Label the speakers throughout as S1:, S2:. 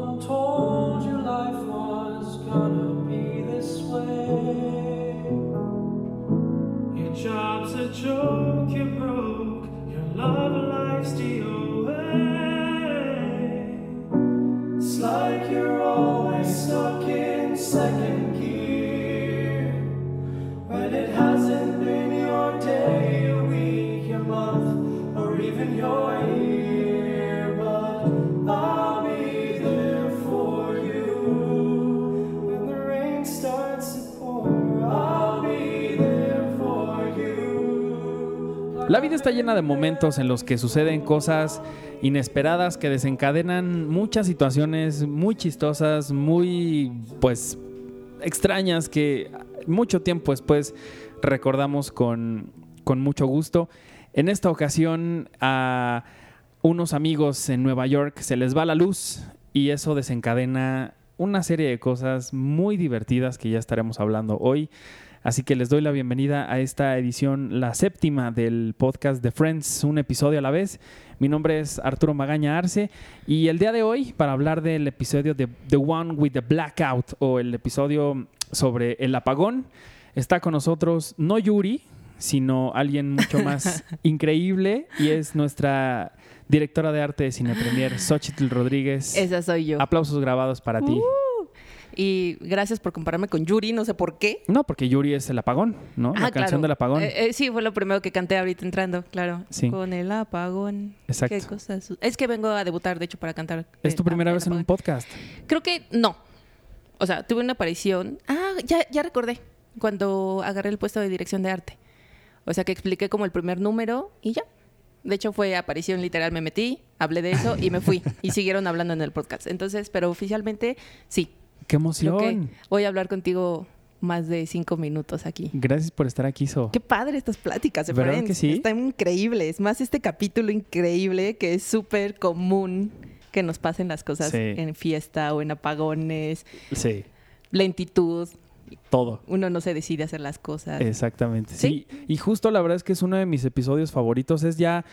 S1: one told you life was gonna be this way. Your job's a joke, you're broke, your love life's DOA.
S2: La vida está llena de momentos en los que suceden cosas inesperadas que desencadenan muchas situaciones muy chistosas, muy pues extrañas que mucho tiempo después recordamos con, con mucho gusto. En esta ocasión a unos amigos en Nueva York se les va la luz y eso desencadena una serie de cosas muy divertidas que ya estaremos hablando hoy. Así que les doy la bienvenida a esta edición, la séptima del podcast de Friends, un episodio a la vez. Mi nombre es Arturo Magaña Arce y el día de hoy, para hablar del episodio de The One with the Blackout o el episodio sobre el apagón, está con nosotros no Yuri, sino alguien mucho más increíble y es nuestra directora de arte de Cine Premier, Xochitl Rodríguez.
S3: Esa soy yo.
S2: Aplausos grabados para ti.
S3: Y gracias por compararme con Yuri, no sé por qué.
S2: No, porque Yuri es el apagón, ¿no? la
S3: Ah,
S2: canción del apagón.
S3: Eh, eh, sí, fue lo primero que canté ahorita entrando, claro.
S2: Sí.
S3: Con el apagón.
S2: Exacto.
S3: Qué cosas. Es que vengo a debutar, de hecho, para cantar.
S2: es tu primera vez en un podcast.
S3: Creo que no. O sea, tuve una aparición. Ah, ya, ya recordé. Cuando agarré el puesto de dirección de arte. O sea, que expliqué como el primer número y ya. De hecho, fue aparición literal. Me metí, hablé de eso y me fui. y siguieron hablando en el podcast. Entonces, pero oficialmente, sí.
S2: ¡Qué
S3: Creo
S2: emoción!
S3: que voy a hablar contigo más de cinco minutos aquí.
S2: Gracias por estar aquí, So.
S3: Qué padre estas pláticas de
S2: ¿Verdad
S3: Friends.
S2: que sí?
S3: Están increíbles. Más este capítulo increíble que es súper común que nos pasen las cosas
S2: Sí.
S3: en fiesta o en apagones,
S2: Sí,
S3: lentitud.
S2: todo.
S3: Uno no se decide hacer las cosas.
S2: Exactamente. Sí.
S3: ¿Sí?
S2: Y justo la verdad es que es uno de mis episodios favoritos. Es ya.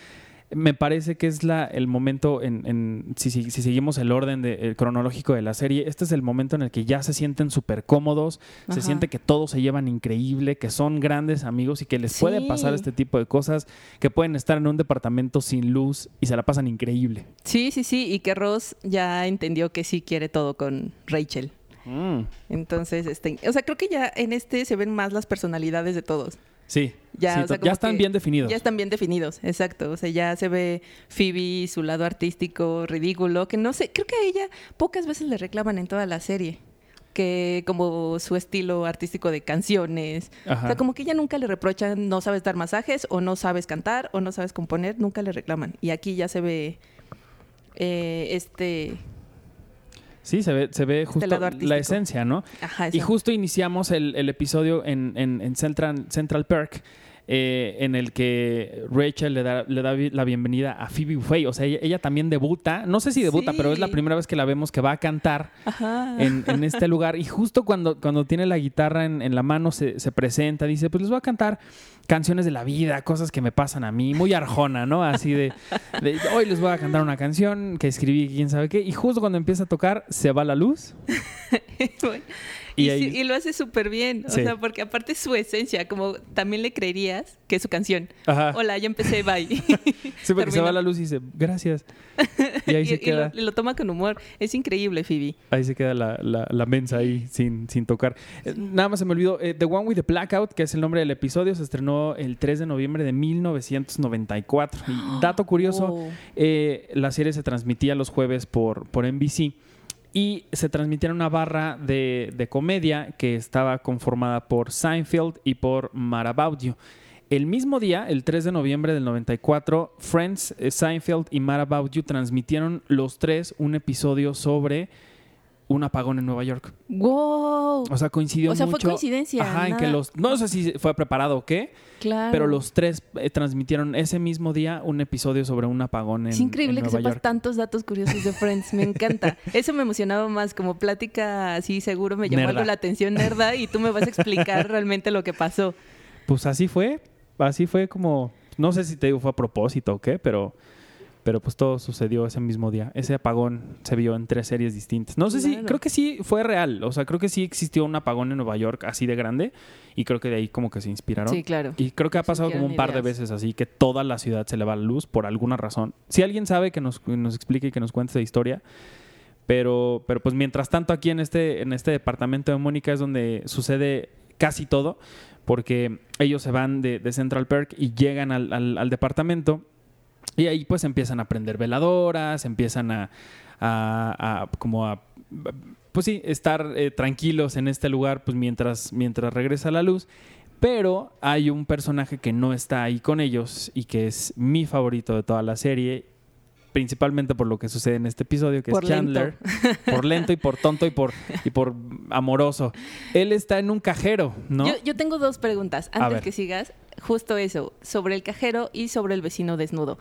S2: Me parece que es la, el momento, en, en- si, si- si seguimos el orden de- el cronológico de la serie, este es el momento en el que ya se sienten súper cómodos, se siente que todos se llevan increíble, que son grandes amigos y que les puede pasar este tipo de cosas, que pueden estar en un departamento sin luz y se la pasan increíble.
S3: Sí, sí, sí. Y que Ross ya entendió que sí quiere todo con Rachel.
S2: Mm.
S3: Entonces, este, o sea, creo que ya en este se ven más las personalidades de todos.
S2: Sí,
S3: Ya,
S2: sí,
S3: o sea,
S2: to-
S3: como
S2: ya están bien definidos.
S3: Ya están bien definidos, exacto. O sea, ya se ve Phoebe, su lado artístico, ridículo, que no sé, creo que a ella pocas veces le reclaman en toda la serie. Que como su estilo artístico de canciones.
S2: Ajá.
S3: O sea, como que ella nunca le reprochan no sabes dar masajes, o no sabes cantar, o no sabes componer, nunca le reclaman. Y aquí ya se ve eh, este.
S2: Sí, se ve, se ve justo la esencia, ¿no?
S3: Ajá,
S2: Y justo iniciamos el, el episodio en, en- en Central, Central Perk, eh, en el que Rachel le da, le da la bienvenida a Phoebe Buffay. O sea, ella, ella también debuta. No sé si debuta,
S3: Sí.
S2: pero es la primera vez que la vemos que va a cantar en, en este lugar. Y justo cuando, cuando tiene la guitarra en, en la mano se, se presenta, dice, pues les voy a cantar canciones de la vida, cosas que me pasan a mí, muy arjona, ¿no? Así de, de, hoy les voy a cantar una canción que escribí quién sabe qué. Y justo cuando empieza a tocar, se va la luz.
S3: Bueno,
S2: Y
S3: y,
S2: ahí-
S3: sí- y lo hace súper bien. O sea, porque aparte es su esencia, como también le creerías que es su canción.
S2: Ajá.
S3: Hola, ya empecé, bye.
S2: Sí, porque se va la luz y dice, gracias. Y ahí se queda,
S3: lo, y lo toma con humor. Es increíble, Phoebe.
S2: ahí se queda la, la, la mensa ahí sin, sin tocar. Eh, Nada más se me olvidó. eh, the One with the Blackout, que es el nombre del episodio, se estrenó el 3 de noviembre de 1994. Y dato curioso,
S3: Oh.
S2: eh, la serie se transmitía los jueves por, por NBC. Y se transmitía una barra de, de comedia que estaba conformada por Seinfeld y por You. El mismo día, el 3 de noviembre del 94, Friends, eh, Seinfeld y You transmitieron los tres un episodio sobre un apagón en Nueva York.
S3: ¡Wow!
S2: O sea, coincidió
S3: O sea, fue
S2: mucho.
S3: coincidencia,
S2: Ajá, en que los. No sé si fue preparado o qué,
S3: Claro.
S2: pero los tres eh, transmitieron ese mismo día un episodio sobre un apagón en
S3: Es increíble
S2: en
S3: que
S2: Nueva
S3: sepas
S2: York.
S3: tantos datos curiosos de Friends. Me encanta. Eso me emocionaba más. Como plática así, seguro me llamó algo la atención, nerda, y tú me vas a explicar realmente lo que pasó.
S2: Pues así fue. Así fue como. No sé si te digo fue a propósito o qué, pero. Pero pues todo sucedió ese mismo día. Ese apagón se vio en tres series distintas. No sé si, creo que sí fue real. O sea, creo que sí existió un apagón en Nueva York así de grande. Y creo que de ahí como que se inspiraron.
S3: Sí, claro.
S2: Y creo que ha pasado como un par de veces así, que toda la ciudad se le va la luz por alguna razón. Si alguien sabe que nos, que nos explique y que nos cuente esta historia. Pero, pero pues mientras tanto aquí en este, en este departamento de Mónica es donde sucede casi todo, porque ellos se van de, de Central Perk y llegan al, al- al departamento y ahí pues empiezan a prender veladoras, empiezan a, como a pues sí, estar eh, tranquilos en este lugar pues mientras, mientras regresa la luz. Pero hay un personaje que no está ahí con ellos y que es mi favorito de toda la serie, principalmente por lo que sucede en este episodio, que
S3: Por
S2: es Chandler. Por lento y por tonto y por, y por amoroso. Él está en un cajero, ¿no?
S3: Yo, yo tengo dos preguntas. Antes que sigas, justo eso, sobre el cajero y sobre el vecino desnudo.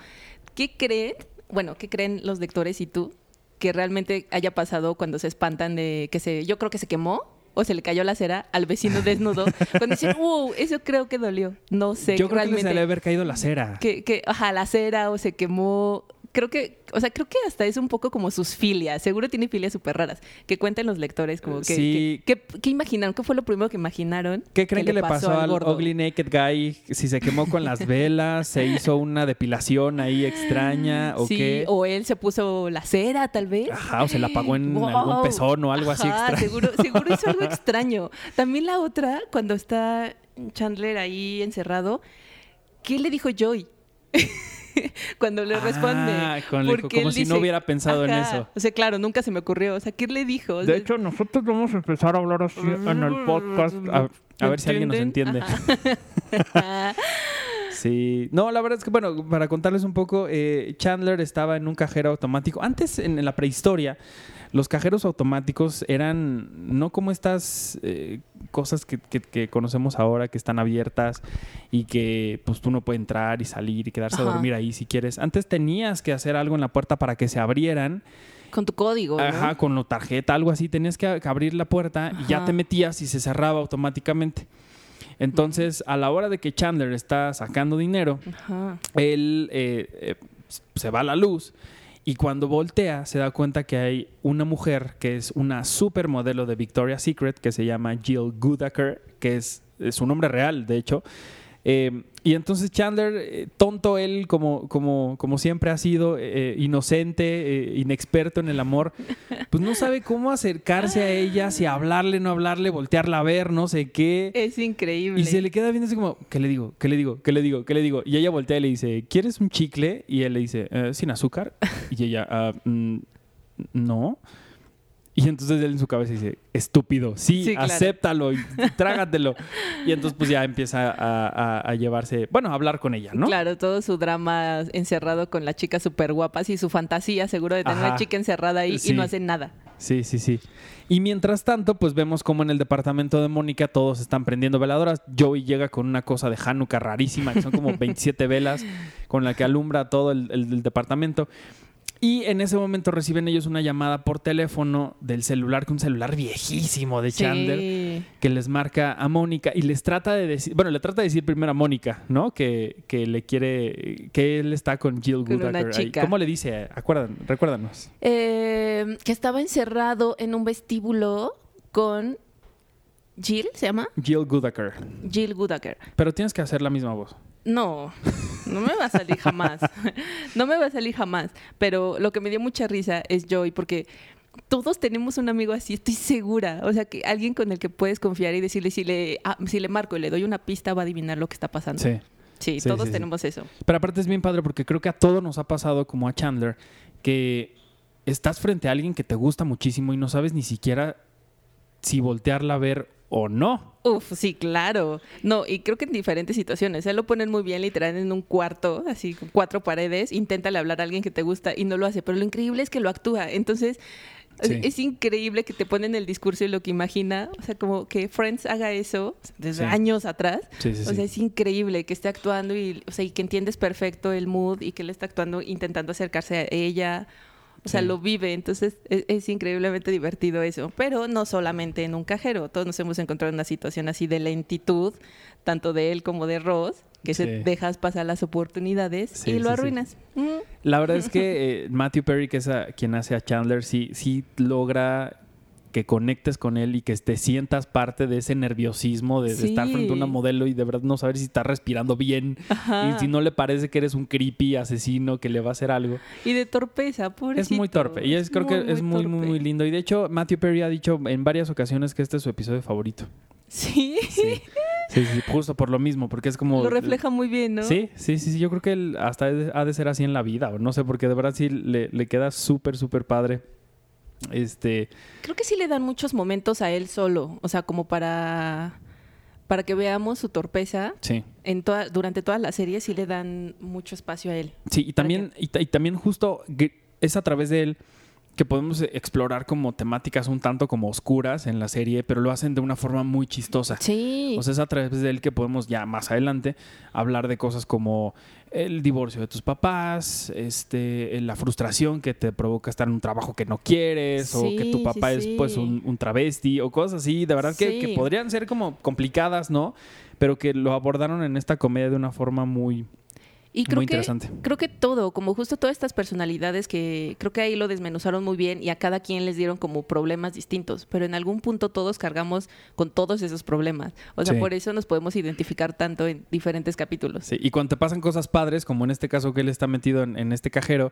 S3: ¿Qué creen, bueno, qué creen los lectores y tú que realmente haya pasado cuando se espantan de que se, yo creo que se quemó o se le cayó la cera al vecino desnudo? cuando dicen, wow, eso creo que dolió. No sé,
S2: Yo creo que les
S3: realmente.
S2: debe haber caído la cera.
S3: que, que, ajá, la cera o se quemó. Creo que, o sea, creo que hasta es un poco como sus filias. Seguro tiene filias súper raras. Que cuenten los lectores como que,
S2: Sí.
S3: que, que- ¿qué imaginaron? ¿Qué fue lo primero que imaginaron?
S2: ¿Qué creen que, le pasó, al
S3: gordo?
S2: Ugly Naked Guy? Si se quemó con las velas, se hizo una depilación ahí extraña o
S3: sí,
S2: qué.
S3: o él se puso la cera, tal vez.
S2: Ajá, o se la apagó en
S3: Wow.
S2: algún pezón o algo así extraño.
S3: Seguro, seguro hizo algo extraño. También la otra, cuando está Chandler ahí encerrado, ¿qué le dijo Joy? cuando le responde.
S2: Ah, con-
S3: Porque
S2: como
S3: él
S2: si no hubiera pensado en eso.
S3: O sea, claro, nunca se me ocurrió. O sea, ¿qué le dijo? O
S2: De
S3: sea,
S2: hecho, nosotros vamos a empezar a hablar así en el podcast. A, a ver si alguien nos entiende. Sí. No, la verdad es que, bueno, para contarles un poco, eh, Chandler estaba en un cajero automático. Antes, en, en la prehistoria, los cajeros automáticos eran no como estas eh, cosas que, que- que conocemos ahora, que están abiertas y que pues tú no puedes entrar y salir y quedarse a dormir ahí si quieres. Antes tenías que hacer algo en la puerta para que se abrieran.
S3: Con tu código, ¿no?
S2: Ajá, con la tarjeta, algo así. Tenías que, abrir la puerta y ya te metías y se cerraba automáticamente. Entonces, a la hora de que Chandler está sacando dinero,
S3: Ajá.
S2: él eh, eh, se va a la luz y cuando voltea se da cuenta que hay una mujer que es una supermodelo de Victoria's Secret que se llama Jill Goodacre, que es, es su nombre real, de hecho. Eh, y entonces Chandler, eh, tonto él como, como, como siempre ha sido, eh, inocente, eh, inexperto en el amor, pues no sabe cómo acercarse a ella, si hablarle, no hablarle, voltearla a ver, no sé qué.
S3: Es increíble.
S2: Y se le queda viendo así como, ¿qué le digo? ¿Qué le digo? ¿Qué le digo? ¿Qué le digo? Y ella voltea y le dice, ¿quieres un chicle? Y él le dice, "Eh, ¿sin azúcar? Y ella, "Ah, mm, no. Y entonces él en su cabeza dice, estúpido, sí,
S3: Sí, claro.
S2: acéptalo y trágatelo. Y entonces pues ya empieza a, a- a llevarse, bueno, a hablar con ella, ¿no?
S3: Claro, todo su drama encerrado con las chicas súper guapas y su fantasía seguro de tener
S2: Ajá.
S3: una chica encerrada ahí
S2: Sí.
S3: y no hace nada.
S2: Sí, sí, sí. Y mientras tanto, pues vemos como en el departamento de Mónica todos están prendiendo veladoras. Joey llega con una cosa de Hanukkah rarísima, que son como 27 velas con la que alumbra todo el, el- el departamento. Y en ese momento reciben ellos una llamada por teléfono del celular, que un celular viejísimo de Chandler,
S3: Sí.
S2: que les marca a Mónica y les trata de decir, bueno, le trata de decir primero a Mónica, ¿no? Que, que le quiere, que él está con Jill Goodacre. ahí. ¿Cómo le dice? Acuerdan, recuérdanos.
S3: Eh, que estaba encerrado en un vestíbulo con Jill, ¿se llama?
S2: Jill Goodacre.
S3: Jill Goodacre.
S2: Pero tienes que hacer la misma voz.
S3: No, no me va a salir jamás. No me va a salir jamás. Pero lo que me dio mucha risa es Joy, porque todos tenemos un amigo así, estoy segura. O sea, que alguien con el que puedes confiar y decirle si le, ah, si le marco y le doy una pista, va a adivinar lo que está pasando.
S2: Sí.
S3: Sí,
S2: Sí,
S3: todos
S2: sí, sí.
S3: tenemos eso.
S2: Pero aparte es bien padre porque creo que a todos nos ha pasado como a Chandler que estás frente a alguien que te gusta muchísimo y no sabes ni siquiera si voltearla a ver o no.
S3: Uf, sí, claro. No, y creo que en diferentes situaciones. Él lo ponen muy bien, literal, en un cuarto, así, con cuatro paredes. Inténtale hablar a alguien que te gusta y no lo hace. Pero lo increíble es que lo actúa. Entonces,
S2: Sí.
S3: es increíble que te ponen el discurso y lo que imagina. O sea, como que Friends haga eso desde
S2: Sí.
S3: años atrás.
S2: Sí,
S3: O sea, es increíble que esté actuando y, o sea, y que entiendes perfecto el mood y que él está actuando intentando acercarse a ella. O sea,
S2: Sí.
S3: lo vive. Entonces, es, es increíblemente divertido eso. Pero no solamente en un cajero. Todos nos hemos encontrado en una situación así de lentitud, tanto de él como de Ross, que se dejas pasar las oportunidades
S2: Sí,
S3: y lo arruinas. Mm.
S2: La verdad es que eh, Matthew Perry, que es a- quien hace a Chandler, sí, sí logra que conectes con él y que te sientas parte de ese nerviosismo de, de estar frente a una modelo y de verdad no saber si está respirando bien
S3: Ajá.
S2: y si no le parece que eres un creepy asesino que le va a hacer algo.
S3: Y de torpeza, pobrecito.
S2: Es muy torpe y es, creo que es muy, muy, lindo. Y de hecho, Matthew Perry ha dicho en varias ocasiones que este es su episodio favorito.
S3: Sí,
S2: Sí, sí, sí, justo por lo mismo, porque es como...
S3: lo refleja muy bien, ¿no?
S2: Sí, sí, sí, sí, yo creo que él hasta ha de- ha de ser así en la vida, o no sé, porque de verdad sí le, le queda súper, súper padre. Este,
S3: Creo que sí le dan muchos momentos a él solo, o sea, como para para que veamos su torpeza
S2: sí.
S3: en toda, durante toda la serie sí le dan mucho espacio a él.
S2: Sí, y también, y, y también justo es a través de él que podemos explorar como temáticas un tanto como oscuras en la serie, pero lo hacen de una forma muy chistosa.
S3: Sí.
S2: O sea, es a través de él que podemos ya más adelante hablar de cosas como el divorcio de tus papás, este, la frustración que te provoca estar en un trabajo que no quieres, o que tu papá
S3: sí,
S2: es
S3: sí.
S2: pues un, un travesti, o cosas así, de verdad que podrían ser como complicadas, ¿no? Pero que lo abordaron en esta comedia de una forma muy,
S3: Y creo
S2: muy
S3: que,
S2: interesante.
S3: creo que todo, como justo todas estas personalidades que creo que ahí lo desmenuzaron muy bien y a cada quien les dieron como problemas distintos, pero en algún punto todos cargamos con todos esos problemas. O sea,
S2: Sí.
S3: por eso nos podemos identificar tanto en diferentes capítulos.
S2: Sí, y cuando te pasan cosas padres, como en este caso que él está metido en, en este cajero,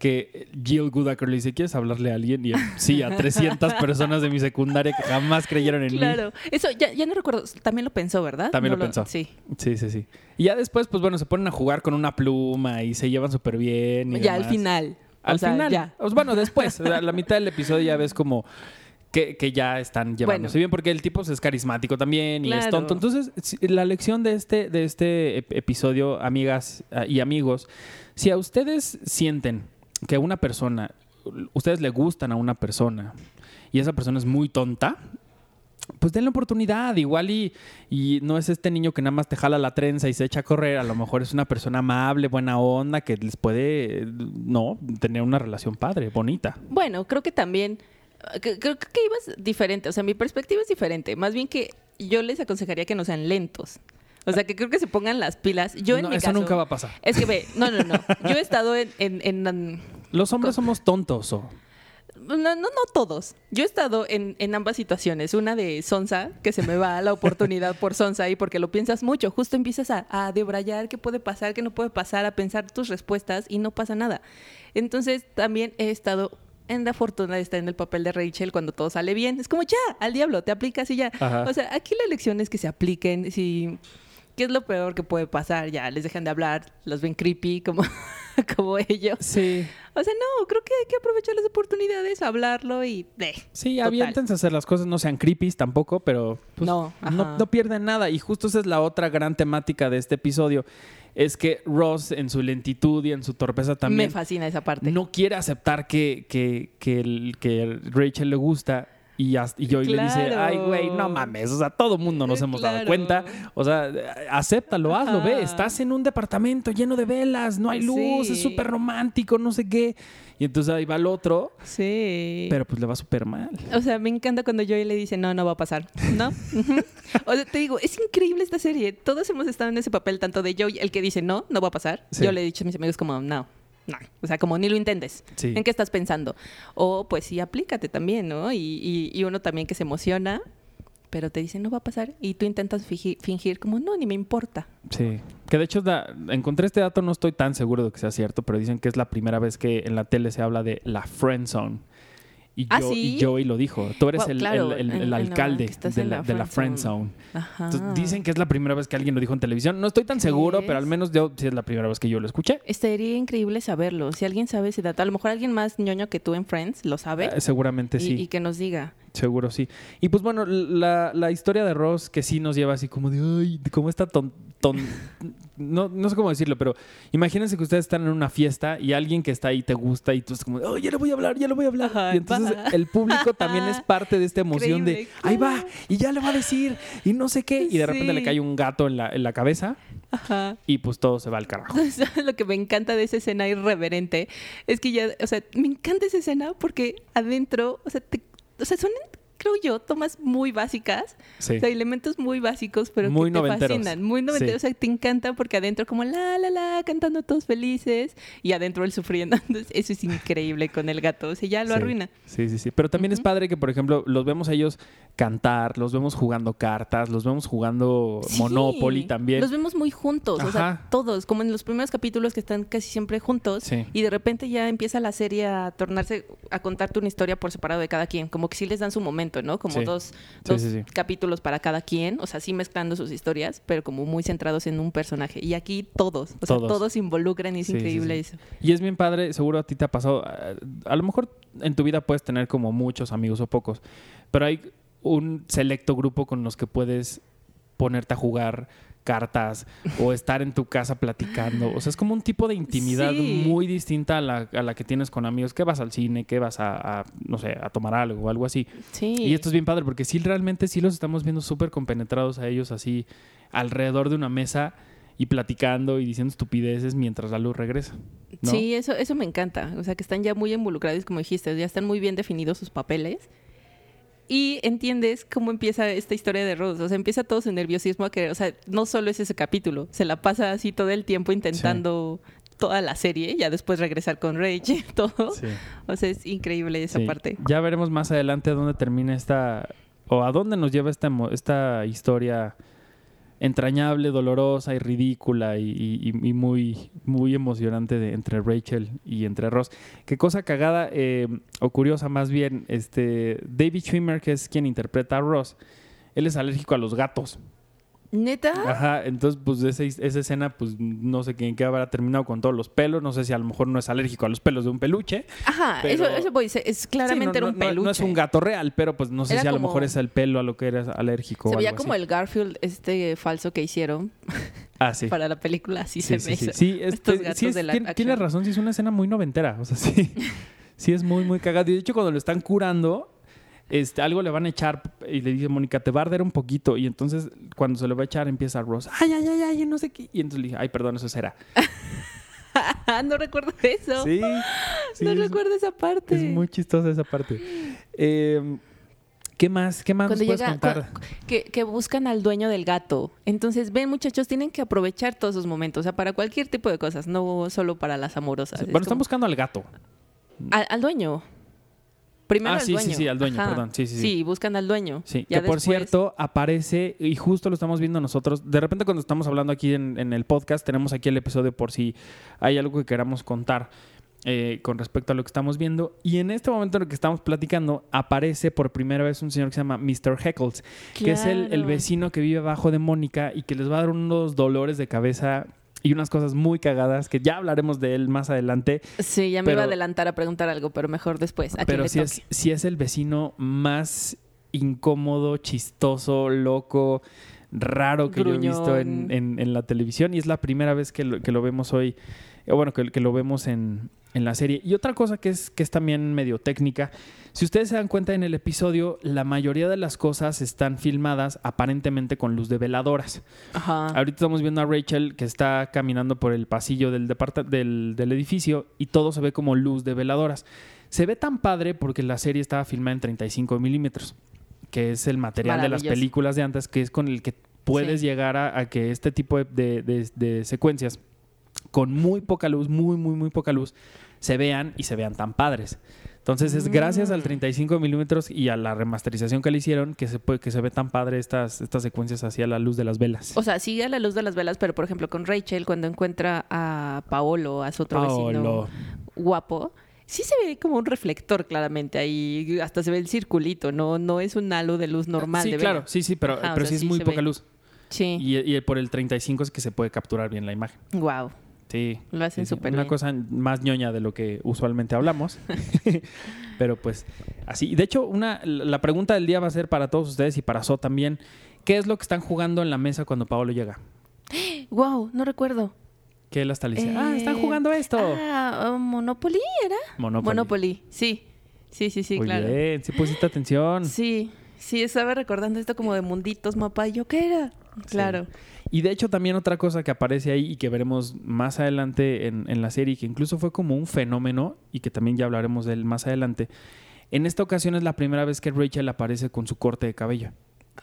S2: que Jill Goodaker le dice, ¿quieres hablarle a alguien? Y él, sí, a 300 personas de mi secundaria que jamás creyeron en mí.
S3: Claro, eso ya, ya no recuerdo, también lo pensó, ¿verdad?
S2: También
S3: No
S2: lo pensó.
S3: Sí.
S2: Sí, sí, sí. Y ya después, pues bueno, se ponen a jugar con una pluma y se llevan súper bien. y
S3: Ya al final.
S2: Al
S3: o sea,
S2: final.
S3: ya.
S2: Pues, bueno, después, a la mitad del episodio ya ves como que, que ya están llevándose
S3: Bueno.
S2: bien, porque el tipo es carismático también y es
S3: Claro.
S2: tonto. Entonces, la lección de este, de este ep- episodio, amigas ah, y amigos, si a ustedes sienten que una persona, ustedes le gustan a una persona y esa persona es muy tonta, pues denle oportunidad, igual y, y no es este niño que nada más te jala la trenza y se echa a correr, a lo mejor es una persona amable, buena onda, que les puede, no, tener una relación padre, bonita.
S3: Bueno, creo que también, eh, creo que ibas diferente, o sea, mi perspectiva es diferente, más bien que yo les aconsejaría que no sean lentos. O sea, que creo que se pongan las pilas. Yo en
S2: No,
S3: mi
S2: eso
S3: caso-
S2: nunca va a pasar.
S3: Es que ve, no, no, no. Yo he estado en, en, en- en-
S2: Los hombres somos tontos, o
S3: no, no, no todos. Yo he estado en, en ambas situaciones. Una de Sonsa, que se me va la oportunidad por Sonsa y porque lo piensas mucho. Justo empiezas a, a debrayar qué puede pasar, qué no puede pasar, a pensar tus respuestas y no pasa nada. Entonces también he estado en la fortuna de estar en el papel de Rachel cuando todo sale bien. Es como ya, al diablo, te aplicas y ya.
S2: Ajá.
S3: O sea, aquí la lección es que se apliquen. Si, ¿Qué es lo peor que puede pasar? Ya les dejan de hablar, los ven creepy como, como ellos.
S2: Sí.
S3: O sea, no, creo que hay que aprovechar las oportunidades, hablarlo y... eh,
S2: Sí, aviéntense a hacer las cosas, no sean creepies tampoco, pero pues,
S3: No,
S2: no, no pierden nada. Y justo esa es la otra gran temática de este episodio, es que Ross en su lentitud y en su torpeza también
S3: Me fascina esa parte.
S2: no quiere aceptar que, que, que, el- que Rachel le gusta. Y, as- y Joey le dice, ay, güey, no mames. O sea, todo mundo nos hemos dado cuenta. O sea, acéptalo, hazlo,
S3: Ajá.
S2: ve. Estás en un departamento lleno de velas, no hay luz,
S3: Sí.
S2: es súper romántico, no sé qué. Y entonces ahí va el otro,
S3: Sí.
S2: pero pues le va súper mal.
S3: O sea, me encanta cuando Joey le dice, no, no va a pasar. ¿No? O sea, te digo, es increíble esta serie. Todos hemos estado en ese papel, tanto de Joey, el que dice, no, no va a pasar.
S2: Sí.
S3: Yo le he dicho a mis amigos como, no, no. O sea, como ni lo intentes.
S2: Sí.
S3: ¿En qué estás pensando? O pues sí, aplícate también, ¿no? Y, y- y uno también que se emociona, pero te dice, no va a pasar. Y tú intentas fingir, fingir como, no, ni me importa.
S2: Sí. Que de hecho, da- encontré este dato, no estoy tan seguro de que sea cierto, pero dicen que es la primera vez que en la tele se habla de la friend zone. Y,
S3: ¿Ah, sí?
S2: y Joey lo dijo. Tú eres
S3: Wow,
S2: el,
S3: claro,
S2: el- el-
S3: en-
S2: el
S3: en la-
S2: alcalde de la,
S3: la
S2: friend zone.
S3: Ajá.
S2: Entonces, dicen que es la primera vez que alguien lo dijo en televisión. No estoy tan seguro, pero al menos yo sí es la primera vez que yo lo escuché.
S3: Estaría increíble saberlo. Si alguien sabe ese dato, a lo mejor alguien más ñoño que tú en Friends lo sabe.
S2: Eh, seguramente
S3: y,
S2: sí.
S3: y que nos diga.
S2: Seguro sí. Y pues bueno, la, la historia de Ross que sí nos lleva así como de, ay, cómo está ton... ton- no, no sé cómo decirlo, pero imagínense que ustedes están en una fiesta y alguien que está ahí te gusta y tú estás como, oh, ya le voy a hablar, ya le voy a hablar. Y entonces
S3: va.
S2: el público también es parte de esta emoción de, ahí va, y ya le va a decir, y no sé qué. Y de repente le cae un gato en la, en la cabeza
S3: Ajá.
S2: y pues todo se va al carajo.
S3: ¿Sabes Lo que me encanta de esa escena irreverente es que ya, o sea, me encanta esa escena porque adentro, o sea, te- o sea son creo yo, tomas muy básicas,
S2: Sí.
S3: o sea, elementos muy básicos, pero
S2: Muy
S3: que te
S2: noventeros.
S3: fascinan, muy noventeros,
S2: Sí.
S3: o sea, te encanta porque adentro como la, la, la, cantando todos felices y adentro él sufriendo. Entonces, eso es increíble con el gato, o sea, ya lo
S2: Sí.
S3: arruina.
S2: Sí, sí, sí. Pero también es padre que, por ejemplo, los vemos a ellos cantar, los vemos jugando cartas, los vemos jugando Monopoly también.
S3: Los vemos muy juntos, o sea, todos, como en los primeros capítulos que están casi siempre juntos.
S2: Sí.
S3: Y de repente ya empieza la serie a tornarse, a contarte una historia por separado de cada quien. Como que sí les dan su momento, ¿no? Como
S2: Sí.
S3: dos, dos
S2: sí, sí.
S3: capítulos para cada quien. O sea, sí mezclando sus historias, pero como muy centrados en un personaje. Y aquí todos, o sea,
S2: Todos.
S3: todos se involucran y es increíble eso.
S2: Y es bien padre, seguro a ti te ha pasado. A, a lo mejor en tu vida puedes tener como muchos amigos o pocos, pero hay un selecto grupo con los que puedes ponerte a jugar cartas o estar en tu casa platicando. O sea, es como un tipo de intimidad
S3: Sí.
S2: muy distinta a la, a la que tienes con amigos, que vas al cine, que vas a, a, no sé, a tomar algo o algo así.
S3: Sí.
S2: Y esto es bien padre porque sí, realmente sí los estamos viendo súper compenetrados a ellos así alrededor de una mesa y platicando y diciendo estupideces mientras la luz regresa. ¿no?
S3: Sí, eso, eso me encanta. O sea, que están ya muy involucrados, como dijiste, ya están muy bien definidos sus papeles. Y entiendes cómo empieza esta historia de Rose. O sea, empieza todo su nerviosismo a que, o sea, no solo es ese capítulo, se la pasa así todo el tiempo intentando toda la serie, ya después regresar con Rage, todo.
S2: Sí.
S3: O sea, es increíble esa
S2: Sí.
S3: parte.
S2: Ya veremos más adelante a dónde termina esta o a dónde nos lleva esta, esta historia entrañable, dolorosa y ridícula y, y- y muy, muy emocionante de, entre Rachel y entre Ross. Qué cosa cagada eh, o curiosa más bien, este David Schwimmer, que es quien interpreta a Ross, él es alérgico a los gatos.
S3: ¿Neta?
S2: Ajá, entonces pues esa, esa escena pues no sé quién qué habrá terminado con todos los pelos, no sé si a lo mejor no es alérgico a los pelos de un peluche.
S3: Ajá,
S2: pero-
S3: eso, eso voy a decir, es claramente
S2: Sí, no,
S3: era un
S2: no,
S3: peluche.
S2: No es un gato real, pero pues no sé
S3: Era
S2: si a lo mejor es el pelo a lo que eres alérgico.
S3: Se veía como
S2: así.
S3: el Garfield este falso que hicieron
S2: Ah, sí.
S3: para la película, así
S2: sí,
S3: se
S2: sí,
S3: me
S2: sí.
S3: hizo.
S2: Sí, este,
S3: Estos gatos
S2: es-
S3: de live
S2: tien-
S3: action.
S2: tienes razón, sí es una escena muy noventera. O sea, sí. sí es muy, muy cagado. Y de hecho, cuando lo están curando, este, algo le van a echar y le dice Mónica, te va a arder un poquito. Y entonces, cuando se lo va a echar, empieza Ross, ay, ay, ay, ay, no sé qué. Y entonces le dije, ay, perdón, eso será.
S3: no recuerdo eso.
S2: Sí. sí,
S3: no
S2: es-
S3: recuerdo esa parte.
S2: Es muy chistosa esa parte. Eh, ¿Qué más? ¿Qué más
S3: Cuando
S2: nos puedes contar?
S3: que, que buscan al dueño del gato. Entonces, ven, muchachos, tienen que aprovechar todos esos momentos. O sea, para cualquier tipo de cosas, no solo para las amorosas.
S2: Bueno, están
S3: como-
S2: buscando al gato.
S3: al, al dueño. Primero
S2: Ah,
S3: al
S2: sí, sí,
S3: dueño.
S2: sí, al dueño, perdón. Sí, sí, sí.
S3: Sí, buscan al dueño.
S2: Sí,
S3: Ya
S2: que por
S3: después-
S2: cierto aparece, y justo lo estamos viendo nosotros, de repente cuando estamos hablando aquí en, en el podcast, tenemos aquí el episodio por si hay algo que queramos contar eh, con respecto a lo que estamos viendo, y en este momento en el que estamos platicando, aparece por primera vez un señor que se llama Mr. Heckles, que es el, el
S3: Claro.
S2: vecino que vive abajo de Mónica y que les va a dar unos dolores de cabeza y unas cosas muy cagadas, que ya hablaremos de él más adelante,
S3: Sí, ya me
S2: pero-
S3: iba a adelantar a preguntar algo, pero mejor después. A
S2: pero
S3: toque.
S2: es, sí es el vecino más incómodo, chistoso, loco, raro que yo he visto en- en la televisión y es la primera vez que lo, que lo vemos hoy, eh, bueno, que, que lo vemos en, en la serie. Y otra cosa que es, que es también medio técnica, si ustedes se dan cuenta en el episodio, la mayoría de las cosas están filmadas aparentemente con luz de veladoras.
S3: Ajá.
S2: Ahorita estamos viendo a Rachel que está caminando por el pasillo del, del, del edificio y todo se ve como luz de veladoras. Se ve tan padre porque la serie estaba filmada en 35 milímetros, que es el material de las películas de antes, que es con el que puedes
S3: Sí.
S2: llegar a, a que este tipo de, de- de- de secuencias con muy poca luz, muy, muy, muy poca luz, se vean y se vean tan padres. Entonces es gracias al
S3: Mm.
S2: 35 milímetros y a la remasterización que le hicieron que se, puede, que se ve tan padre estas, estas secuencias hacia la luz de las velas.
S3: O sea, sigue a la luz de las velas, pero por ejemplo con Rachel, cuando encuentra a Paolo, a su otro vecino guapo, sí se ve como un reflector claramente ahí, hasta se ve el circulito, no, no es un halo de luz normal.
S2: Sí,
S3: de
S2: claro,
S3: vela.
S2: sí, sí, pero,
S3: Ajá,
S2: pero
S3: sea,
S2: sí es
S3: sí
S2: muy poca
S3: ve.
S2: luz.
S3: Sí,
S2: Y, y por el 35 es que se puede capturar bien la imagen.
S3: wow,
S2: Sí.
S3: lo hacen
S2: sí, sí.
S3: súper
S2: Una
S3: bien.
S2: cosa más ñoña de lo que usualmente hablamos. pero pues así. De hecho, una, la pregunta del día va a ser para todos ustedes y para So también. ¿Qué es lo que están jugando en la mesa cuando Paolo llega?
S3: Wow, no recuerdo.
S2: Que él hasta le dice, ah, están
S3: Eh,
S2: jugando esto.
S3: Ah, Monopoly era.
S2: Monopoly.
S3: Monopoly, sí. Sí, sí, sí,
S2: Muy
S3: claro.
S2: bien, sí pusiste atención.
S3: Sí, sí, estaba recordando esto como de munditos, mapa. ¿Y yo qué era? Claro.
S2: Y de hecho también otra cosa que aparece ahí y que veremos más adelante en, en la serie, que incluso fue como un fenómeno y que también ya hablaremos de él más adelante, En esta ocasión es la primera vez que Rachel aparece con su corte de cabello.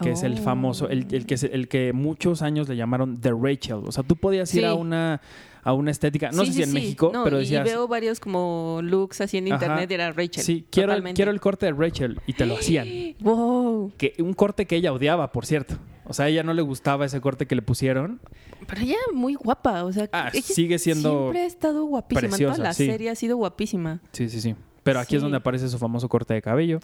S2: Que es el
S3: Oh.
S2: famoso, el, el que, el que muchos años le llamaron The Rachel. O sea, tú podías ir
S3: Sí.
S2: a una, a una estética, no
S3: Sí,
S2: sé
S3: sí,
S2: si en. México,
S3: No,
S2: pero
S3: y
S2: decías,
S3: veo varios como looks así en
S2: Ajá.
S3: internet y era Rachel.
S2: sí, quiero quiero el corte de Rachel. Y te lo hacían.
S3: Wow.
S2: Que, un corte que ella odiaba, por cierto. O sea, a ella no le gustaba ese corte que le pusieron.
S3: Pero ella muy guapa, o sea,
S2: Ah,
S3: ella
S2: sigue siendo
S3: siempre ha estado guapísima. en
S2: preciosa,
S3: toda la
S2: sí.
S3: serie ha sido guapísima.
S2: Sí, sí, sí. Pero aquí es donde aparece su famoso corte de cabello.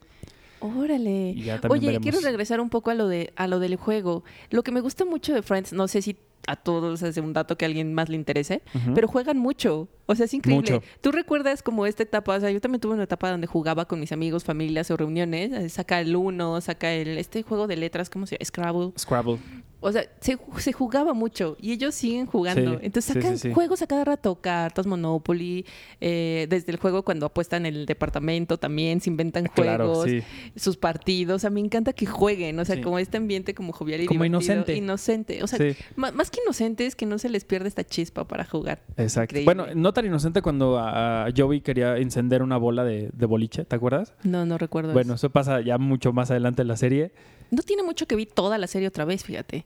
S3: Órale. Oye,
S2: veremos.
S3: quiero regresar un poco a lo de a lo del juego. Lo que me gusta mucho de Friends, no sé si a todos es un dato que a alguien más le interese, pero juegan mucho. O sea, es increíble.
S2: Mucho.
S3: Tú recuerdas como esta etapa, o sea, yo también tuve una etapa donde jugaba con mis amigos, familias o reuniones, eh, saca el uno, saca el este juego de letras, ¿cómo se llama? Scrabble.
S2: Scrabble.
S3: O sea, se, se jugaba mucho y ellos siguen jugando.
S2: Sí,
S3: Entonces sacan
S2: sí, sí.
S3: juegos a cada rato, cartas, Monopoly, eh, desde el juego cuando apuestan el departamento también, se inventan
S2: Claro,
S3: juegos, sus partidos. O sea, me encanta que jueguen, o sea, como este ambiente como jovial y
S2: Como
S3: divertido,
S2: inocente.
S3: Inocente. O sea, más que inocente es que no se les pierde esta chispa para jugar.
S2: Exacto.
S3: Increíble.
S2: Bueno, no tan inocente cuando a, a Joey quería encender una bola de, de boliche, ¿te acuerdas?
S3: No, no recuerdo
S2: Bueno,
S3: eso.
S2: eso pasa ya mucho más adelante en la serie.
S3: No tiene mucho que vi toda la serie otra vez, fíjate.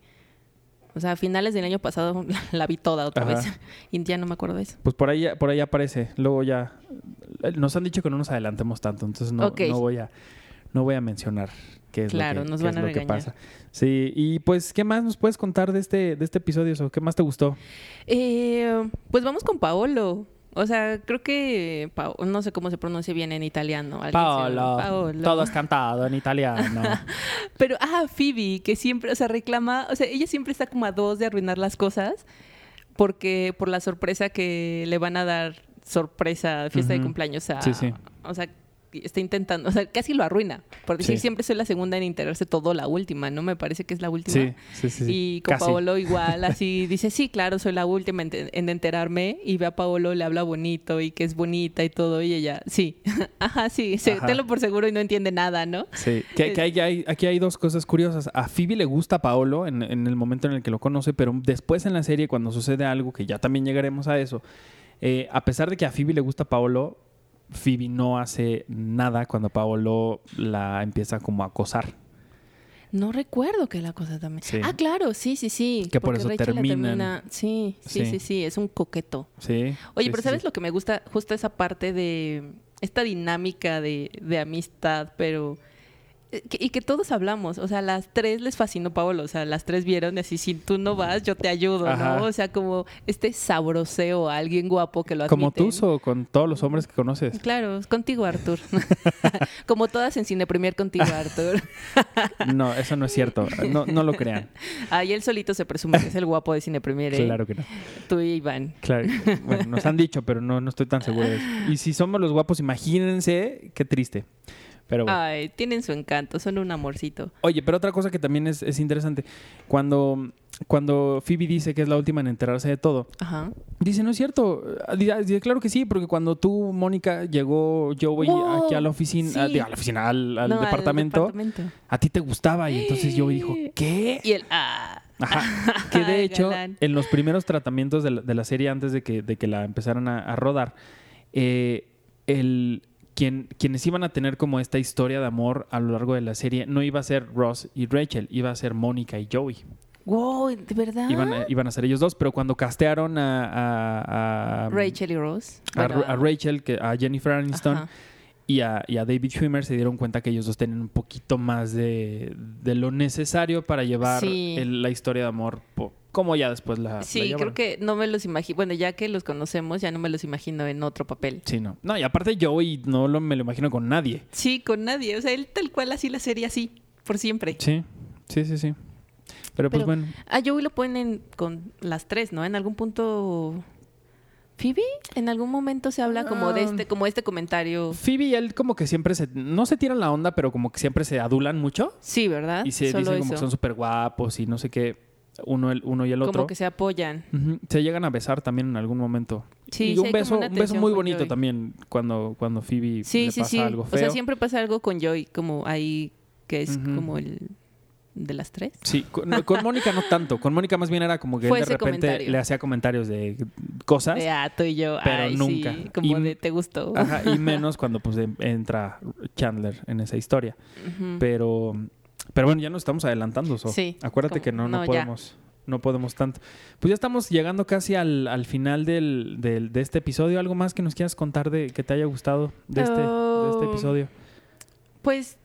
S3: O sea, a finales del año pasado la vi toda otra
S2: Ajá.
S3: vez. Y ya no me acuerdo de eso.
S2: Pues por ahí, por ahí aparece. Luego ya. Nos han dicho que no nos adelantemos tanto, entonces no, no voy a no voy a mencionar qué es
S3: Claro,
S2: lo que,
S3: nos
S2: qué
S3: van a
S2: lo que
S3: regañar.
S2: pasa. Sí, y pues, ¿qué más nos puedes contar de este, de este episodio? ¿O qué más te gustó?
S3: Eh, pues vamos con Paolo. O sea, creo que Pa- no sé cómo se pronuncia bien en italiano. Se- Paolo.
S2: Todo es cantado en italiano.
S3: Pero, ah, Phoebe, que siempre, o sea, reclama, o sea, ella siempre está como a dos de arruinar las cosas porque por la sorpresa que le van a dar sorpresa, fiesta de cumpleaños a...
S2: Sí, sí.
S3: O sea, está intentando, o sea, casi lo arruina. Por decir,
S2: Sí.
S3: siempre soy la segunda en enterarse todo, la última, ¿no? Me parece que es la última.
S2: sí, sí, sí. sí.
S3: Y con
S2: Casi.
S3: Paolo igual, así dice, sí, claro, soy la última en, en enterarme. Y ve a Paolo, le habla bonito y que es bonita y todo. Y ella, sí, ajá, sí, se,
S2: Ajá.
S3: tenlo por seguro y no entiende nada, ¿no?
S2: Sí, que, que hay, hay- aquí hay dos cosas curiosas. A Phoebe le gusta a Paolo en, en el momento en el que lo conoce, pero después en la serie, cuando sucede algo, que ya también llegaremos a eso, eh, a pesar de que a Phoebe le gusta a Paolo, Phoebe no hace nada cuando Paolo la empieza como a acosar.
S3: No recuerdo que la cosa también.
S2: Sí.
S3: Ah, claro, sí, sí, sí.
S2: Que por
S3: porque
S2: eso
S3: termina- Sí, sí,
S2: Sí.
S3: sí, sí, es un coqueto.
S2: Sí.
S3: Oye, pero ¿sabes lo que me gusta? Justo esa parte de esta dinámica de, de amistad, pero... eh, que- y que todos hablamos, o sea, las tres les fascinó Paolo, o sea, las tres vieron y así, si tú no vas, yo te ayudo,
S2: Ajá.
S3: ¿no? O sea, como este sabroseo a alguien guapo que lo admite.
S2: Como tú o con todos los hombres que conoces.
S3: Claro, contigo, Artur. como todas en Cine Premier contigo, Artur.
S2: No, eso no es cierto. No, no lo crean.
S3: Ahí él solito se presume que es el guapo de Cine Premier, ¿eh?
S2: Claro que no.
S3: Tú y Iván.
S2: Claro. Bueno, nos han dicho, pero no, no estoy tan seguro de eso. Y si somos los guapos, imagínense qué triste. Pero bueno.
S3: Ay, tienen su encanto, son un amorcito.
S2: Oye, pero otra cosa que también es, es interesante. Cuando, cuando Phoebe dice que es la última en enterarse de todo,
S3: Ajá.
S2: dice, no es cierto. Ah, dice, dice, claro que sí, porque cuando tú, Mónica, llegó Joey
S3: Wow,
S2: aquí a la oficina,
S3: sí.
S2: ah, digo, a la oficina, al, al
S3: No,
S2: departamento,
S3: departamento.
S2: a ti te gustaba. Y entonces Joey dijo, ¿qué?
S3: Y él, ah.
S2: Ajá. Que de hecho, en los primeros tratamientos de la, de la serie, antes de que, de que la empezaran a, a rodar, eh, el, quien, quienes iban a tener como esta historia de amor a lo largo de la serie no iba a ser Ross y Rachel, iba a ser Mónica y Joey.
S3: Wow, ¿de verdad?
S2: Iban, a, iban a ser ellos dos, pero cuando castearon a, a- a-
S3: Rachel y Rose.
S2: a,
S3: Bueno,
S2: a Rachel, que, a Jennifer Aniston
S3: Ajá.
S2: y a, y a David Schwimmer se dieron cuenta que ellos dos tenían un poquito más de, de lo necesario para llevar
S3: Sí.
S2: el- la historia de amor po- como ya después la
S3: Sí, creo que no me los imagino. Bueno, ya que los conocemos, ya no me los imagino en otro papel.
S2: Sí, no. No, y aparte Joey no lo, me lo imagino con nadie.
S3: Sí, con nadie. O sea, él tal cual así la serie así, por siempre.
S2: Sí, sí, sí, sí. Pero pues bueno.
S3: A Joey lo ponen con las tres, ¿no? En algún punto. ¿Phoebe? En algún momento se habla como de
S2: Ah.
S3: este, como este comentario.
S2: Phoebe y él como que siempre se... No se tiran la onda, pero como que siempre se adulan mucho.
S3: Sí, ¿verdad?
S2: Y se
S3: Solo
S2: dicen como que son súper guapos y no sé qué. Uno, el, uno y el otro.
S3: Como que se apoyan.
S2: Se llegan a besar también en algún momento.
S3: Sí,
S2: y
S3: sí
S2: un
S3: como
S2: beso, un beso muy bonito también cuando, cuando Phoebe
S3: Sí,
S2: le
S3: sí,
S2: pasa
S3: sí.
S2: algo
S3: O sea, siempre pasa algo con Joy, como ahí, que es como el de las tres.
S2: Sí, con, Mónica no tanto. Con Mónica más bien era como que
S3: Fue
S2: él de repente
S3: comentario.
S2: le hacía comentarios de cosas.
S3: De ah, tú y yo.
S2: pero
S3: ay,
S2: nunca.
S3: sí, como
S2: Y-
S3: de te gustó.
S2: Ajá, y menos cuando pues entra Chandler en esa historia. Pero, pero bueno, ya nos estamos adelantando. So.
S3: Sí,
S2: Acuérdate que no, no,
S3: no, ya.
S2: podemos. No podemos tanto. Pues ya estamos llegando casi al, al final del, del- de este episodio. ¿Algo más que nos quieras contar de que te haya gustado de este, de este
S3: Oh.
S2: episodio?
S3: Pues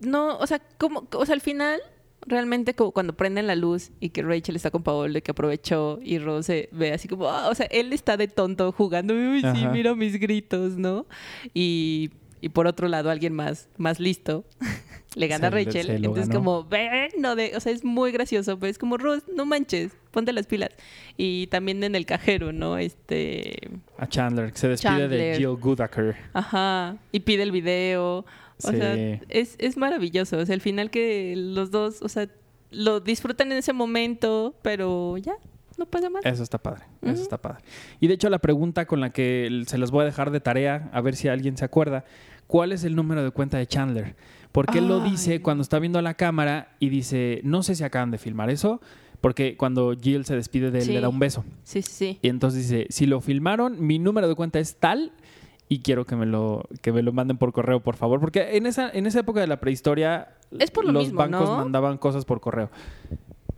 S3: no, o sea, como, o sea, al final realmente como cuando prenden la luz y que Rachel está con Paolo y que aprovechó y Rose se ve así como, ah, o sea, él está de tonto jugando, uy, sí, mira mis gritos, ¿no? Y, y por otro lado alguien más, más listo le gana
S2: Se
S3: Rachel,
S2: se
S3: entonces
S2: ganó.
S3: como, ven, no de, o sea, es muy gracioso, pero es como, Rose, no manches, ponte las pilas. Y también en el cajero, ¿no? Este,
S2: A Chandler, que se despide de
S3: Chandler.
S2: Jill Goodaker.
S3: Ajá, y pide el video. O
S2: Sí.
S3: sea, es, es maravilloso. O sea, al final que los dos, o sea, lo disfrutan en ese momento, pero ya, no pasa más.
S2: Eso está padre, eso
S3: Ujú.
S2: está padre. Y de hecho la pregunta con la que se las voy a dejar de tarea, a ver si alguien se acuerda, ¿cuál es el número de cuenta de Chandler? Porque él lo dice cuando está viendo la cámara y dice, no sé si acaban de filmar eso, porque cuando Jill se despide de él
S3: Sí.
S2: le da un beso.
S3: Sí, sí, sí.
S2: Y entonces dice, si lo filmaron, mi número de cuenta es tal y quiero que me lo, que me lo manden por correo, por favor. Porque en esa, en esa época de la prehistoria,
S3: Es por lo
S2: los
S3: mismo,
S2: bancos
S3: ¿no?
S2: mandaban cosas por correo.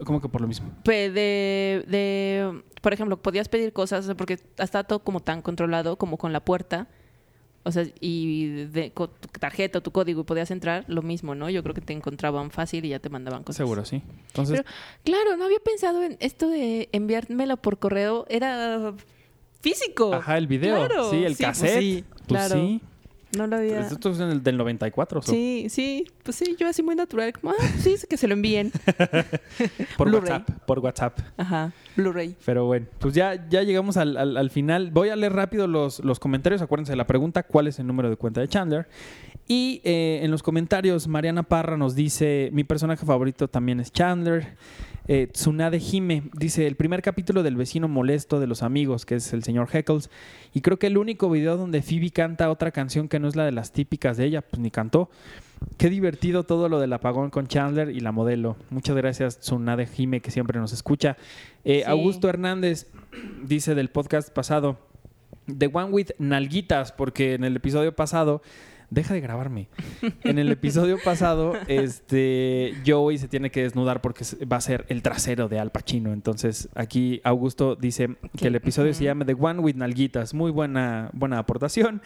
S2: ¿Cómo que por lo mismo?
S3: De, de, por ejemplo, podías pedir cosas, porque está todo como tan controlado como con la puerta. O sea, y de, con tu tarjeta o tu código y podías entrar, lo mismo, ¿no? Yo creo que te encontraban fácil y ya te mandaban cosas.
S2: Seguro, sí. Entonces,
S3: Pero, claro, no había pensado en esto de enviármelo por correo. Era físico.
S2: ajá, el video.
S3: Claro.
S2: Sí, el
S3: Sí, pues
S2: cassette.
S3: sí,
S2: Pues
S3: claro.
S2: sí.
S3: No lo había.
S2: Esto es en el del 94, so.
S3: Sí, sí, pues sí, yo así muy natural, como, ah, sí, que se lo envíen.
S2: por. WhatsApp, por WhatsApp.
S3: Ajá, Blu-ray.
S2: Pero bueno, pues ya, ya llegamos al, al- al final. Voy a leer rápido los, los comentarios. Acuérdense de la pregunta, ¿cuál es el número de cuenta de Chandler? Y eh, en los comentarios, Mariana Parra nos dice, mi personaje favorito también es Chandler. Eh, Tsunade Hime dice, el primer capítulo del vecino molesto de los amigos, que es el señor Heckles. Y creo que el único video donde Phoebe canta otra canción que no es la de las típicas de ella, pues ni cantó. Qué divertido todo lo del apagón con Chandler y la modelo. Muchas gracias, Tsunade Jime, que siempre nos escucha. Eh,
S3: Sí.
S2: Augusto Hernández dice del podcast pasado, The One with Nalguitas, porque en el episodio pasado, deja de grabarme. En el episodio pasado, este, Joey se tiene que desnudar porque va a ser el trasero de Al Pacino. Entonces, aquí Augusto dice que el episodio se llama The One with Nalguitas. Muy buena, buena aportación.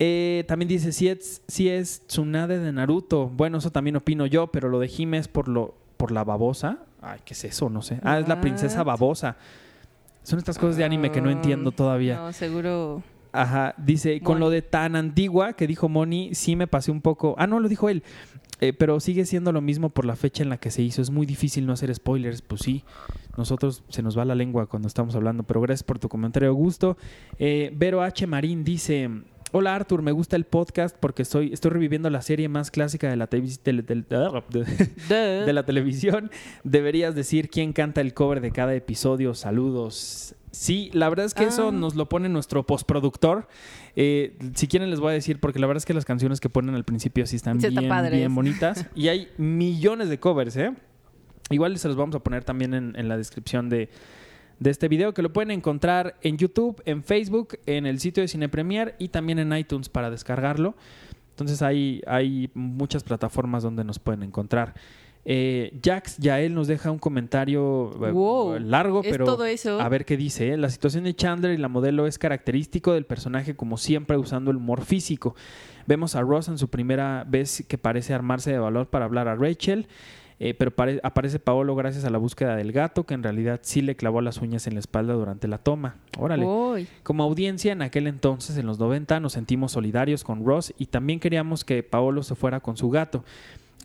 S2: Eh, también dice, si es, si es Tsunade de Naruto. Bueno, eso también opino yo, pero lo de Hime es por, lo, por la babosa. Ay, ¿qué es eso? No sé. Ah, es la princesa babosa. Son estas cosas de anime que no entiendo todavía.
S3: No, seguro.
S2: Ajá, dice, con lo de tan antigua que dijo Moni, sí me pasé un poco. Ah, no, lo dijo él. Eh, pero sigue siendo lo mismo por la fecha en la que se hizo. Es muy difícil no hacer spoilers. Pues sí, nosotros se nos va la lengua cuando estamos hablando. Pero gracias por tu comentario, Augusto. Eh, Vero H. Marín dice: Hola Arthur, me gusta el podcast porque estoy, estoy reviviendo la serie más clásica de la, tele-
S3: Duh.
S2: de la televisión. Deberías decir quién canta el cover de cada episodio. Saludos. Sí, la verdad es que eso
S3: Ah.
S2: nos lo pone nuestro postproductor. Eh, si quieren les voy a decir, porque la verdad es que las canciones que ponen al principio sí están
S3: Sí,
S2: bien, bien bonitas. Y hay millones de covers, ¿eh? Igual se los vamos a poner también en, en la descripción de, de este video, que lo pueden encontrar en YouTube, en Facebook, en el sitio de Cine Premier y también en iTunes para descargarlo. Entonces hay, hay muchas plataformas donde nos pueden encontrar. Eh, Jax Yael nos deja un comentario eh,
S3: Wow.
S2: largo, pero
S3: todo eso.
S2: a ver qué dice. ¿eh? La situación de Chandler y la modelo es característico del personaje, como siempre, usando el humor físico. Vemos a Ross en su primera vez que parece armarse de valor para hablar a Rachel. Eh, pero pare- aparece Paolo gracias a la búsqueda del gato, que en realidad sí le clavó las uñas en la espalda durante la toma. Órale.
S3: Uy.
S2: Como audiencia, en aquel entonces, en los 90, nos sentimos solidarios con Ross y también queríamos que Paolo se fuera con su gato.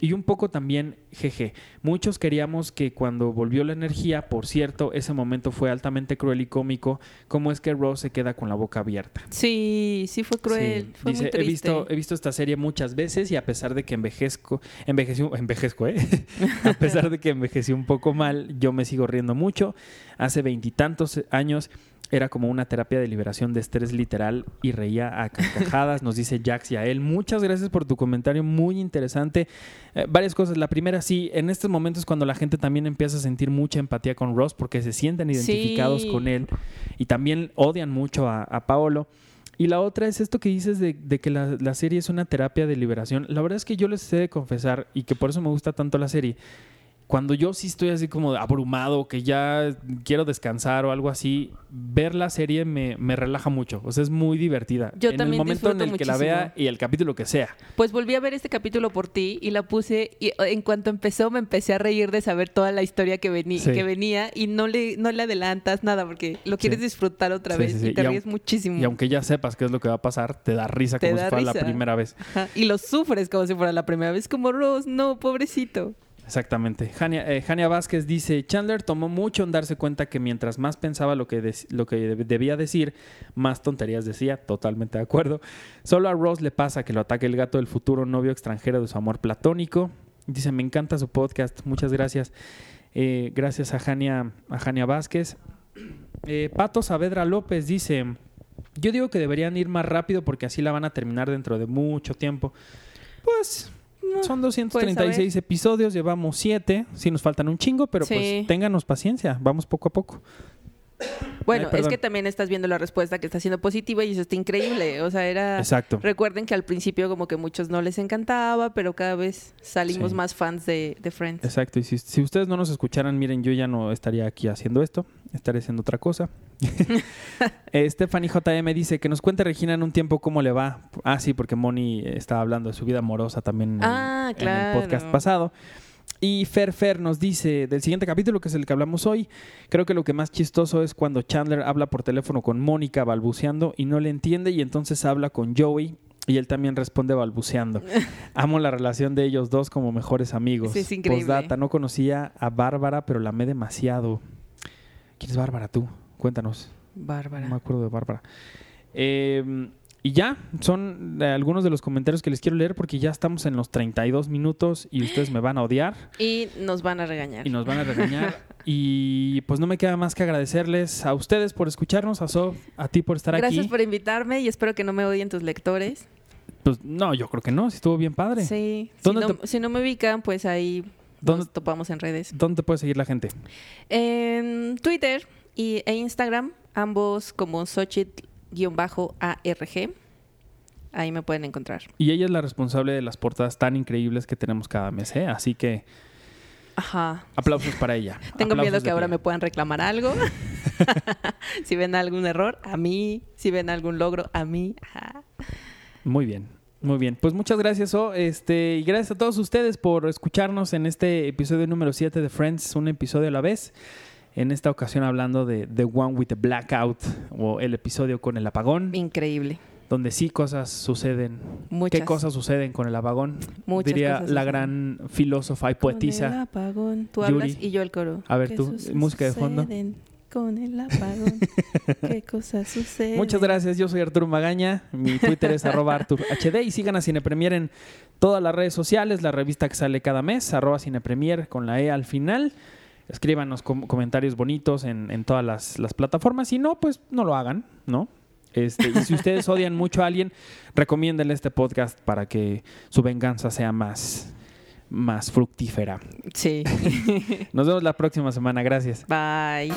S2: Y un poco también, jeje, muchos queríamos que cuando volvió la energía, por cierto, ese momento fue altamente cruel y cómico, como es que Ross se queda con la boca abierta.
S3: Sí, sí fue cruel.
S2: Sí.
S3: Fue
S2: Dice,
S3: muy
S2: he visto, he visto esta serie muchas veces y a pesar de que envejezco, envejeció, envejezco, ¿eh? a pesar de que envejeció un poco mal, yo me sigo riendo mucho. Hace veintitantos años era como una terapia de liberación de estrés literal y reía a carcajadas, nos dice Jax y a él. Muchas gracias por tu comentario, muy interesante. Eh, varias cosas. La primera, sí, en estos momentos cuando la gente también empieza a sentir mucha empatía con Ross porque se sienten identificados
S3: Sí.
S2: con él y también odian mucho a, a Paolo. Y la otra es esto que dices de, de que la, la serie es una terapia de liberación. La verdad es que yo les he de confesar y que por eso me gusta tanto la serie. Cuando yo sí estoy así como abrumado, que ya quiero descansar o algo así, ver la serie me, me relaja mucho. O sea, es muy divertida.
S3: Yo
S2: en el
S3: también
S2: momento en el
S3: disfruto
S2: que la
S3: muchísimo.
S2: vea y el capítulo que sea.
S3: Pues volví a ver este capítulo por ti y la puse y en cuanto empezó me empecé a reír de saber toda la historia que,
S2: Sí.
S3: que venía y no le, no le adelantas nada porque lo quieres
S2: Sí.
S3: disfrutar otra
S2: Sí,
S3: vez
S2: sí, sí.
S3: y te
S2: Y
S3: ríes muchísimo.
S2: Y aunque ya sepas qué es lo que va a pasar, te da risa
S3: Te
S2: como
S3: da
S2: si fuera la
S3: risa.
S2: primera vez.
S3: Ajá, Y lo sufres como si fuera la primera vez, como Rose, no, pobrecito.
S2: Exactamente. Jania, eh, Vázquez dice, Chandler tomó mucho en darse cuenta que mientras más pensaba lo que, lo que deb- debía decir, más tonterías decía. Totalmente de acuerdo. Solo a Ross le pasa que lo ataque el gato del futuro novio extranjero de su amor platónico. Dice, me encanta su podcast. Muchas gracias. Eh, gracias a Jania, a Vázquez. Eh, Pato Saavedra López dice, yo digo que deberían ir más rápido porque así la van a terminar dentro de mucho tiempo. Pues son 236 episodios, llevamos 7. Sí nos faltan un chingo, pero
S3: Sí.
S2: pues ténganos paciencia, vamos poco a poco.
S3: Bueno,
S2: Ay, perdón.
S3: es que también estás viendo la respuesta que está siendo positiva y eso está increíble. O sea, era...
S2: Exacto.
S3: Recuerden que al principio como que muchos no les encantaba, pero cada vez salimos
S2: Sí.
S3: más fans de, de Friends.
S2: Exacto, y si, si ustedes no nos escucharan, miren, yo ya no estaría aquí haciendo esto, estaré haciendo otra cosa. Eh, Stephanie JM dice que nos cuente Regina en un tiempo cómo le va. Ah, sí, porque Moni estaba hablando de su vida amorosa también en, el-
S3: Ah,
S2: en
S3: claro.
S2: el podcast pasado. Y Fer Fer nos dice del siguiente capítulo, que es el que hablamos hoy, creo que lo que más chistoso es cuando Chandler habla por teléfono con Mónica balbuceando y no le entiende y entonces habla con Joey y él también responde balbuceando. Amo la relación de ellos dos como mejores amigos.
S3: Sí, es increíble.
S2: Postdata, no conocía a Bárbara, pero la amé demasiado. ¿Quién es Bárbara tú? Cuéntanos.
S3: Bárbara.
S2: No me acuerdo de Bárbara. Eh, y ya, son eh, algunos de los comentarios que les quiero leer porque ya estamos en los 32 minutos y ustedes me van a odiar
S3: Y nos van a regañar.
S2: y nos van a regañar. y pues no me queda más que agradecerles a ustedes por escucharnos, a Sof, a ti por estar
S3: Gracias
S2: aquí.
S3: por invitarme y espero que no me odien tus lectores.
S2: Pues no, yo creo que no, si estuvo bien padre.
S3: Sí. Si
S2: ¿Dónde
S3: no,
S2: te-
S3: si no me ubican, pues ahí
S2: ¿Dónde-
S3: nos topamos en redes.
S2: ¿Dónde te puede seguir la gente?
S3: En Twitter y, e Instagram, ambos como Xochitl-ARG. Ahí me pueden encontrar.
S2: Y ella es la responsable de las portadas tan increíbles que tenemos cada mes, ¿eh? Así que
S3: Ajá.
S2: aplausos para ella.
S3: Tengo miedo
S2: Aplausos
S3: que
S2: de
S3: ahora
S2: pie.
S3: me puedan reclamar algo. si ven algún error, a mí. Si ven algún logro, a mí. Ajá.
S2: Muy bien, muy bien. Pues muchas gracias, O. Este, y gracias a todos ustedes por escucharnos en este episodio número 7 de Friends, un episodio a la vez. En esta ocasión hablando de The One with the Blackout, o el episodio con el apagón,
S3: Increíble.
S2: donde sí cosas suceden.
S3: Muchas.
S2: ¿Qué cosas suceden con el apagón?
S3: Muchas
S2: Diría
S3: cosas
S2: la
S3: suceden.
S2: gran filósofa y
S3: Con el
S2: poetisa.
S3: apagón. Tú
S2: Yuri.
S3: hablas y yo el coro.
S2: A ver,
S3: ¿Qué
S2: tú, música de fondo.
S3: Con el apagón. ¿Qué cosas suceden?
S2: Muchas gracias, yo soy Arturo Magaña, mi Twitter es arroba ArturHD y sigan a Cinepremier en todas las redes sociales, la revista que sale cada mes, arroba Cinepremier con la E al final. Escríbanos com- comentarios bonitos en, en todas las, las plataformas, si no, pues no lo hagan, ¿no? Este, y si ustedes odian mucho a alguien, recomiéndenle este podcast para que su venganza sea más, más fructífera.
S3: Sí.
S2: Nos vemos la próxima semana, gracias.
S3: Bye.